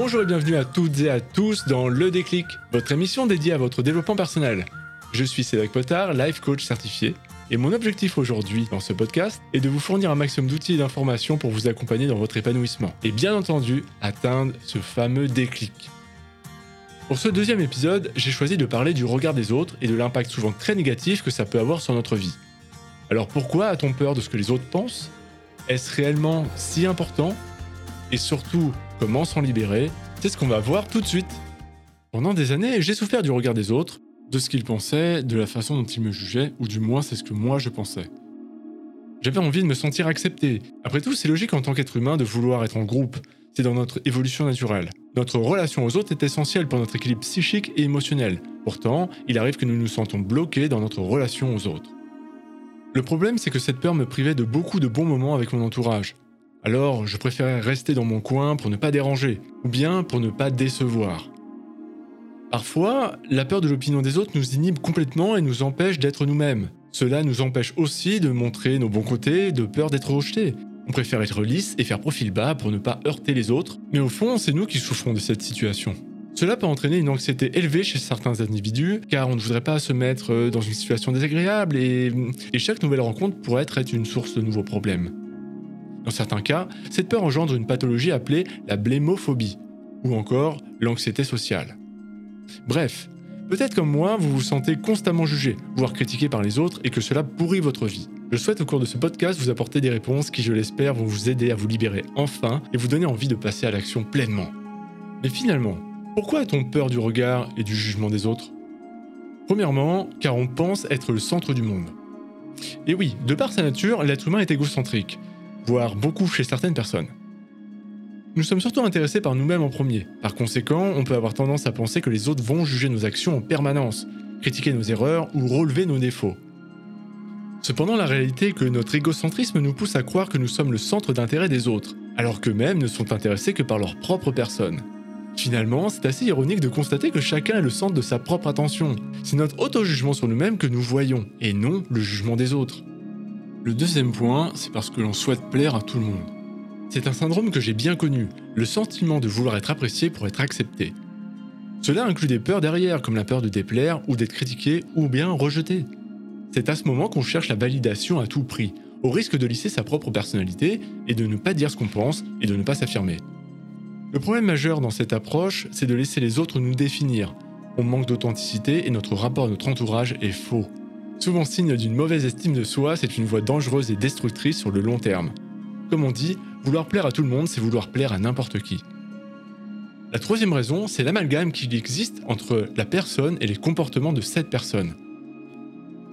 Bonjour et bienvenue à toutes et à tous dans Le Déclic, votre émission dédiée à votre développement personnel. Je suis Cédric Potard, life coach certifié, et mon objectif aujourd'hui dans ce podcast est de vous fournir un maximum d'outils et d'informations pour vous accompagner dans votre épanouissement, et bien entendu atteindre ce fameux déclic. Pour ce deuxième épisode, j'ai choisi de parler du regard des autres et de l'impact souvent très négatif que ça peut avoir sur notre vie. Alors pourquoi a-t-on peur de ce que les autres pensent? Est-ce réellement si important? Et surtout, comment s'en libérer? C'est ce qu'on va voir tout de suite. Pendant des années, j'ai souffert du regard des autres, de ce qu'ils pensaient, de la façon dont ils me jugeaient, ou du moins c'est ce que moi je pensais. J'avais envie de me sentir accepté. Après tout, c'est logique en tant qu'être humain de vouloir être en groupe. C'est dans notre évolution naturelle. Notre relation aux autres est essentielle pour notre équilibre psychique et émotionnel. Pourtant, il arrive que nous nous sentons bloqués dans notre relation aux autres. Le problème, c'est que cette peur me privait de beaucoup de bons moments avec mon entourage. Alors, je préférais rester dans mon coin pour ne pas déranger, ou bien pour ne pas décevoir. Parfois, la peur de l'opinion des autres nous inhibe complètement et nous empêche d'être nous-mêmes. Cela nous empêche aussi de montrer nos bons côtés, de peur d'être rejetés. On préfère être lisse et faire profil bas pour ne pas heurter les autres, mais au fond, c'est nous qui souffrons de cette situation. Cela peut entraîner une anxiété élevée chez certains individus, car on ne voudrait pas se mettre dans une situation désagréable et, et chaque nouvelle rencontre pourrait être une source de nouveaux problèmes. Dans certains cas, cette peur engendre une pathologie appelée la blémophobie, ou encore l'anxiété sociale. Bref, peut-être comme moi, vous vous sentez constamment jugé, voire critiqué par les autres et que cela pourrit votre vie. Je souhaite au cours de ce podcast vous apporter des réponses qui, je l'espère, vont vous aider à vous libérer enfin et vous donner envie de passer à l'action pleinement. Mais finalement, pourquoi a-t-on peur du regard et du jugement des autres? Premièrement, car on pense être le centre du monde. Et oui, de par sa nature, l'être humain est égocentrique, voire beaucoup chez certaines personnes. Nous sommes surtout intéressés par nous-mêmes en premier. Par conséquent, on peut avoir tendance à penser que les autres vont juger nos actions en permanence, critiquer nos erreurs ou relever nos défauts. Cependant, la réalité est que notre égocentrisme nous pousse à croire que nous sommes le centre d'intérêt des autres, alors qu'eux-mêmes ne sont intéressés que par leur propre personne. Finalement, c'est assez ironique de constater que chacun est le centre de sa propre attention. C'est notre auto-jugement sur nous-mêmes que nous voyons, et non le jugement des autres. Le deuxième point, c'est parce que l'on souhaite plaire à tout le monde. C'est un syndrome que j'ai bien connu, le sentiment de vouloir être apprécié pour être accepté. Cela inclut des peurs derrière, comme la peur de déplaire ou d'être critiqué ou bien rejeté. C'est à ce moment qu'on cherche la validation à tout prix, au risque de lisser sa propre personnalité et de ne pas dire ce qu'on pense et de ne pas s'affirmer. Le problème majeur dans cette approche, c'est de laisser les autres nous définir. On manque d'authenticité et notre rapport à notre entourage est faux. Souvent signe d'une mauvaise estime de soi, c'est une voie dangereuse et destructrice sur le long terme. Comme on dit, vouloir plaire à tout le monde, c'est vouloir plaire à n'importe qui. La troisième raison, c'est l'amalgame qu'il existe entre la personne et les comportements de cette personne.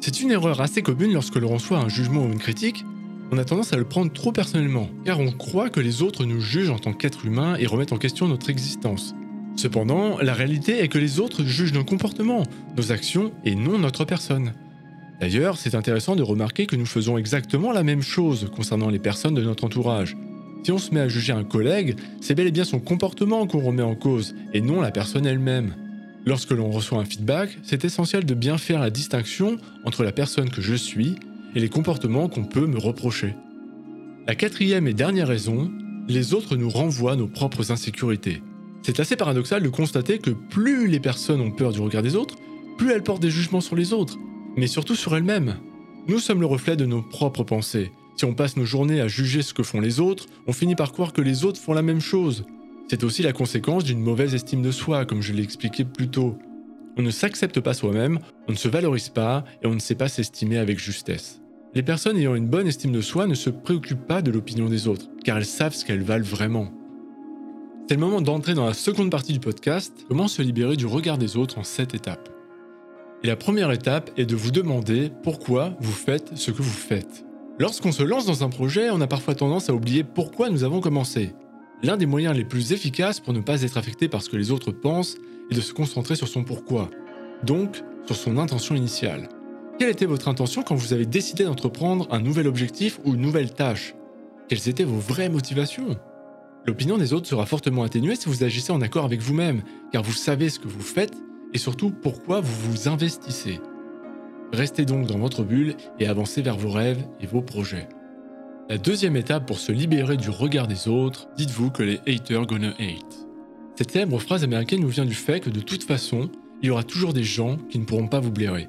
C'est une erreur assez commune lorsque l'on reçoit un jugement ou une critique, on a tendance à le prendre trop personnellement, car on croit que les autres nous jugent en tant qu'être humain et remettent en question notre existence. Cependant, la réalité est que les autres jugent nos comportements, nos actions et non notre personne. D'ailleurs, c'est intéressant de remarquer que nous faisons exactement la même chose concernant les personnes de notre entourage. Si on se met à juger un collègue, c'est bel et bien son comportement qu'on remet en cause, et non la personne elle-même. Lorsque l'on reçoit un feedback, c'est essentiel de bien faire la distinction entre la personne que je suis et les comportements qu'on peut me reprocher. La quatrième et dernière raison, les autres nous renvoient nos propres insécurités. C'est assez paradoxal de constater que plus les personnes ont peur du regard des autres, plus elles portent des jugements sur les autres, mais surtout sur elles-mêmes. Nous sommes le reflet de nos propres pensées. Si on passe nos journées à juger ce que font les autres, on finit par croire que les autres font la même chose. C'est aussi la conséquence d'une mauvaise estime de soi, comme je l'ai expliqué plus tôt. On ne s'accepte pas soi-même, on ne se valorise pas et on ne sait pas s'estimer avec justesse. Les personnes ayant une bonne estime de soi ne se préoccupent pas de l'opinion des autres, car elles savent ce qu'elles valent vraiment. C'est le moment d'entrer dans la seconde partie du podcast, comment se libérer du regard des autres en 7 étapes. Et la première étape est de vous demander pourquoi vous faites ce que vous faites. Lorsqu'on se lance dans un projet, on a parfois tendance à oublier pourquoi nous avons commencé. L'un des moyens les plus efficaces pour ne pas être affecté par ce que les autres pensent est de se concentrer sur son pourquoi, donc sur son intention initiale. Quelle était votre intention quand vous avez décidé d'entreprendre un nouvel objectif ou une nouvelle tâche? Quelles étaient vos vraies motivations? L'opinion des autres sera fortement atténuée si vous agissez en accord avec vous-même, car vous savez ce que vous faites et surtout pourquoi vous vous investissez? Restez donc dans votre bulle et avancez vers vos rêves et vos projets. La deuxième étape pour se libérer du regard des autres, dites-vous que les haters gonna hate. Cette célèbre phrase américaine nous vient du fait que de toute façon, il y aura toujours des gens qui ne pourront pas vous blairer.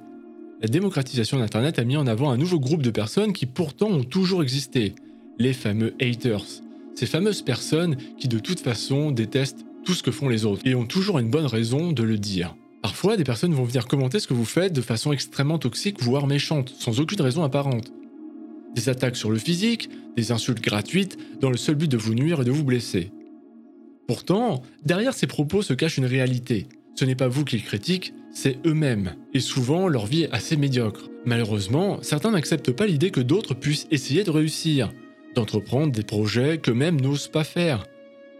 La démocratisation d'Internet a mis en avant un nouveau groupe de personnes qui pourtant ont toujours existé, les fameux haters. Ces fameuses personnes qui de toute façon détestent tout ce que font les autres et ont toujours une bonne raison de le dire. Parfois, des personnes vont venir commenter ce que vous faites de façon extrêmement toxique, voire méchante, sans aucune raison apparente. Des attaques sur le physique, des insultes gratuites, dans le seul but de vous nuire et de vous blesser. Pourtant, derrière ces propos se cache une réalité. Ce n'est pas vous qu'ils critiquent, c'est eux-mêmes. Et souvent, leur vie est assez médiocre. Malheureusement, certains n'acceptent pas l'idée que d'autres puissent essayer de réussir, d'entreprendre des projets qu'eux-mêmes n'osent pas faire.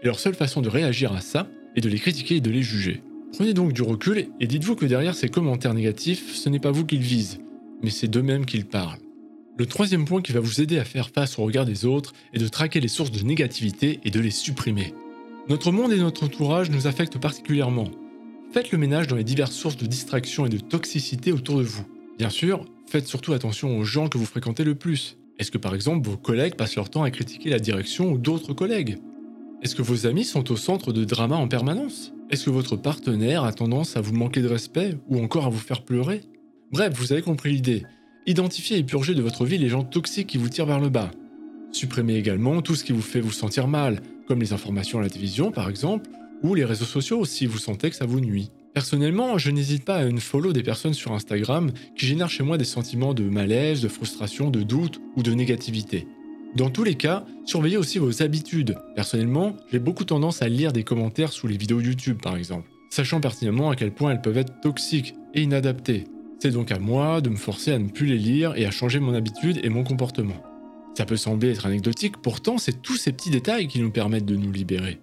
Et leur seule façon de réagir à ça est de les critiquer et de les juger. Prenez donc du recul et dites-vous que derrière ces commentaires négatifs, ce n'est pas vous qu'ils visent, mais c'est d'eux-mêmes qu'ils parlent. Le troisième point qui va vous aider à faire face au regard des autres est de traquer les sources de négativité et de les supprimer. Notre monde et notre entourage nous affectent particulièrement. Faites le ménage dans les diverses sources de distraction et de toxicité autour de vous. Bien sûr, faites surtout attention aux gens que vous fréquentez le plus. Est-ce que par exemple vos collègues passent leur temps à critiquer la direction ou d'autres collègues? Est-ce que vos amis sont au centre de drama en permanence? Est-ce que votre partenaire a tendance à vous manquer de respect ou encore à vous faire pleurer? Bref, vous avez compris l'idée. Identifiez et purgez de votre vie les gens toxiques qui vous tirent vers le bas. Supprimez également tout ce qui vous fait vous sentir mal, comme les informations à la télévision par exemple, ou les réseaux sociaux si vous sentez que ça vous nuit. Personnellement, je n'hésite pas à follow des personnes sur Instagram qui génèrent chez moi des sentiments de malaise, de frustration, de doute ou de négativité. Dans tous les cas, surveillez aussi vos habitudes. Personnellement, j'ai beaucoup tendance à lire des commentaires sous les vidéos YouTube par exemple, sachant pertinemment à quel point elles peuvent être toxiques et inadaptées. C'est donc à moi de me forcer à ne plus les lire et à changer mon habitude et mon comportement. Ça peut sembler être anecdotique, pourtant c'est tous ces petits détails qui nous permettent de nous libérer.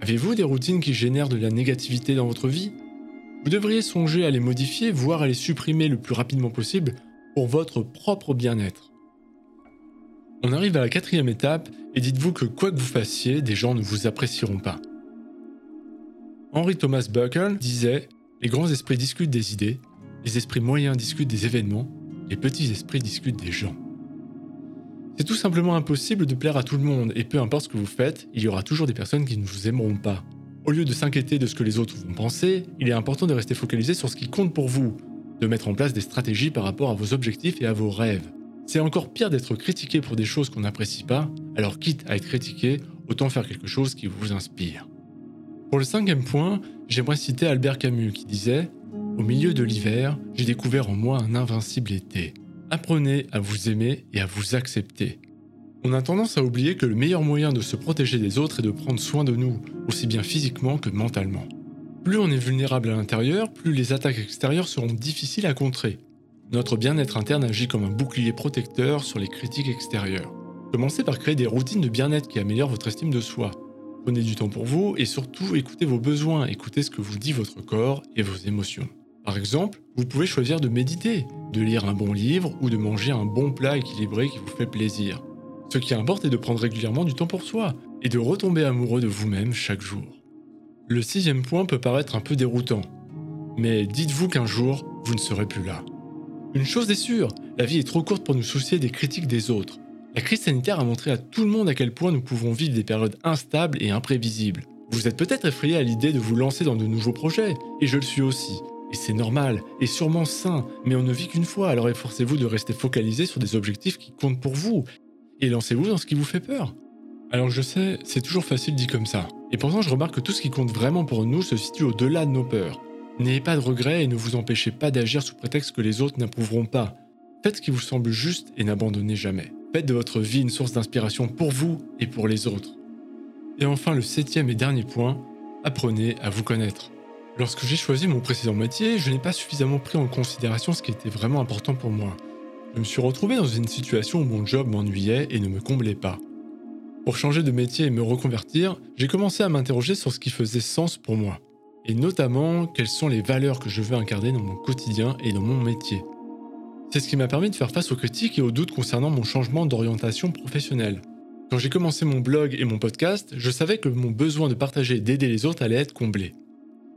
Avez-vous des routines qui génèrent de la négativité dans votre vie? Vous devriez songer à les modifier, voire à les supprimer le plus rapidement possible pour votre propre bien-être. On arrive à la quatrième étape et dites-vous que quoi que vous fassiez, des gens ne vous apprécieront pas. Henry Thomas Buckle disait Les grands esprits discutent des idées, les esprits moyens discutent des événements, les petits esprits discutent des gens. C'est tout simplement impossible de plaire à tout le monde et peu importe ce que vous faites, il y aura toujours des personnes qui ne vous aimeront pas. Au lieu de s'inquiéter de ce que les autres vont penser, il est important de rester focalisé sur ce qui compte pour vous, de mettre en place des stratégies par rapport à vos objectifs et à vos rêves. C'est encore pire d'être critiqué pour des choses qu'on n'apprécie pas, alors quitte à être critiqué, autant faire quelque chose qui vous inspire. Pour le cinquième point, j'aimerais citer Albert Camus qui disait Au milieu de l'hiver, j'ai découvert en moi un invincible été. Apprenez à vous aimer et à vous accepter. On a tendance à oublier que le meilleur moyen de se protéger des autres est de prendre soin de nous, aussi bien physiquement que mentalement. Plus on est vulnérable à l'intérieur, plus les attaques extérieures seront difficiles à contrer. Notre bien-être interne agit comme un bouclier protecteur sur les critiques extérieures. Commencez par créer des routines de bien-être qui améliorent votre estime de soi. Prenez du temps pour vous et surtout écoutez vos besoins, écoutez ce que vous dit votre corps et vos émotions. Par exemple, vous pouvez choisir de méditer, de lire un bon livre ou de manger un bon plat équilibré qui vous fait plaisir. Ce qui importe est de prendre régulièrement du temps pour soi et de retomber amoureux de vous-même chaque jour. Le sixième point peut paraître un peu déroutant, mais dites-vous qu'un jour, vous ne serez plus là. Une chose est sûre, la vie est trop courte pour nous soucier des critiques des autres. La crise sanitaire a montré à tout le monde à quel point nous pouvons vivre des périodes instables et imprévisibles. Vous êtes peut-être effrayé à l'idée de vous lancer dans de nouveaux projets, et je le suis aussi. Et c'est normal, et sûrement sain, mais on ne vit qu'une fois, alors efforcez-vous de rester focalisé sur des objectifs qui comptent pour vous, et lancez-vous dans ce qui vous fait peur. Alors je sais, c'est toujours facile dit comme ça, et pourtant je remarque que tout ce qui compte vraiment pour nous se situe au-delà de nos peurs. N'ayez pas de regrets et ne vous empêchez pas d'agir sous prétexte que les autres n'approuveront pas. Faites ce qui vous semble juste et n'abandonnez jamais. Faites de votre vie une source d'inspiration pour vous et pour les autres. Et enfin, le septième et dernier point, apprenez à vous connaître. Lorsque j'ai choisi mon précédent métier, je n'ai pas suffisamment pris en considération ce qui était vraiment important pour moi. Je me suis retrouvé dans une situation où mon job m'ennuyait et ne me comblait pas. Pour changer de métier et me reconvertir, j'ai commencé à m'interroger sur ce qui faisait sens pour moi et notamment quelles sont les valeurs que je veux incarner dans mon quotidien et dans mon métier. C'est ce qui m'a permis de faire face aux critiques et aux doutes concernant mon changement d'orientation professionnelle. Quand j'ai commencé mon blog et mon podcast, je savais que mon besoin de partager et d'aider les autres allait être comblé.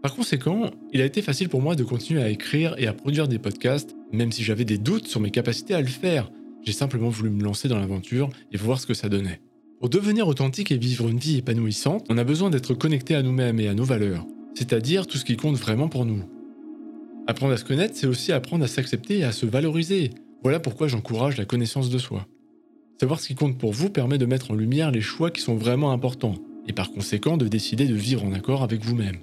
Par conséquent, il a été facile pour moi de continuer à écrire et à produire des podcasts, même si j'avais des doutes sur mes capacités à le faire. J'ai simplement voulu me lancer dans l'aventure et voir ce que ça donnait. Pour devenir authentique et vivre une vie épanouissante, on a besoin d'être connecté à nous-mêmes et à nos valeurs, c'est-à-dire tout ce qui compte vraiment pour nous. Apprendre à se connaître, c'est aussi apprendre à s'accepter et à se valoriser. Voilà pourquoi j'encourage la connaissance de soi. Savoir ce qui compte pour vous permet de mettre en lumière les choix qui sont vraiment importants, et par conséquent de décider de vivre en accord avec vous-même.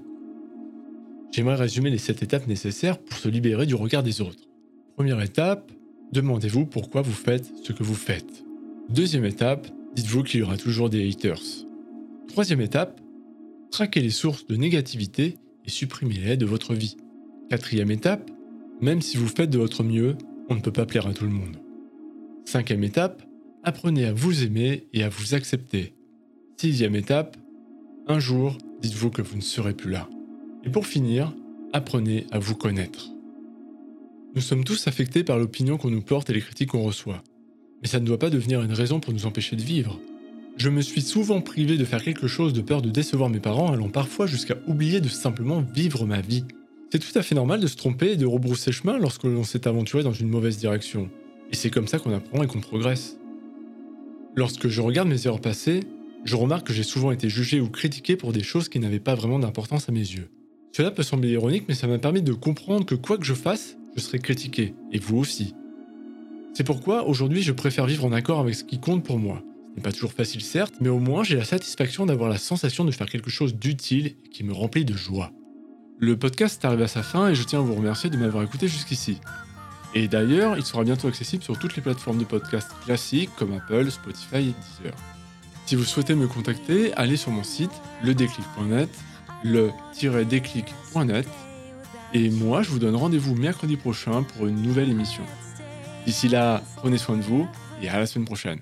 J'aimerais résumer les 7 étapes nécessaires pour se libérer du regard des autres. Première étape, demandez-vous pourquoi vous faites ce que vous faites. Deuxième étape, dites-vous qu'il y aura toujours des haters. Troisième étape, traquez les sources de négativité et supprimez-les de votre vie. Quatrième étape, même si vous faites de votre mieux, on ne peut pas plaire à tout le monde. Cinquième étape, apprenez à vous aimer et à vous accepter. Sixième étape, un jour, dites-vous que vous ne serez plus là. Et pour finir, apprenez à vous connaître. Nous sommes tous affectés par l'opinion qu'on nous porte et les critiques qu'on reçoit. Mais ça ne doit pas devenir une raison pour nous empêcher de vivre. Je me suis souvent privé de faire quelque chose de peur de décevoir mes parents, allant parfois jusqu'à oublier de simplement vivre ma vie. C'est tout à fait normal de se tromper et de rebrousser chemin lorsque l'on s'est aventuré dans une mauvaise direction. Et c'est comme ça qu'on apprend et qu'on progresse. Lorsque je regarde mes erreurs passées, je remarque que j'ai souvent été jugé ou critiqué pour des choses qui n'avaient pas vraiment d'importance à mes yeux. Cela peut sembler ironique, mais ça m'a permis de comprendre que quoi que je fasse, je serai critiqué, et vous aussi. C'est pourquoi aujourd'hui je préfère vivre en accord avec ce qui compte pour moi. Pas toujours facile certes, mais au moins j'ai la satisfaction d'avoir la sensation de faire quelque chose d'utile qui me remplit de joie. Le podcast arrive à sa fin et je tiens à vous remercier de m'avoir écouté jusqu'ici. Et d'ailleurs, il sera bientôt accessible sur toutes les plateformes de podcast classiques comme Apple, Spotify et Deezer. Si vous souhaitez me contacter, allez sur mon site ledéclic.net, le-déclic.net et moi, je vous donne rendez-vous mercredi prochain pour une nouvelle émission. D'ici là, prenez soin de vous et à la semaine prochaine.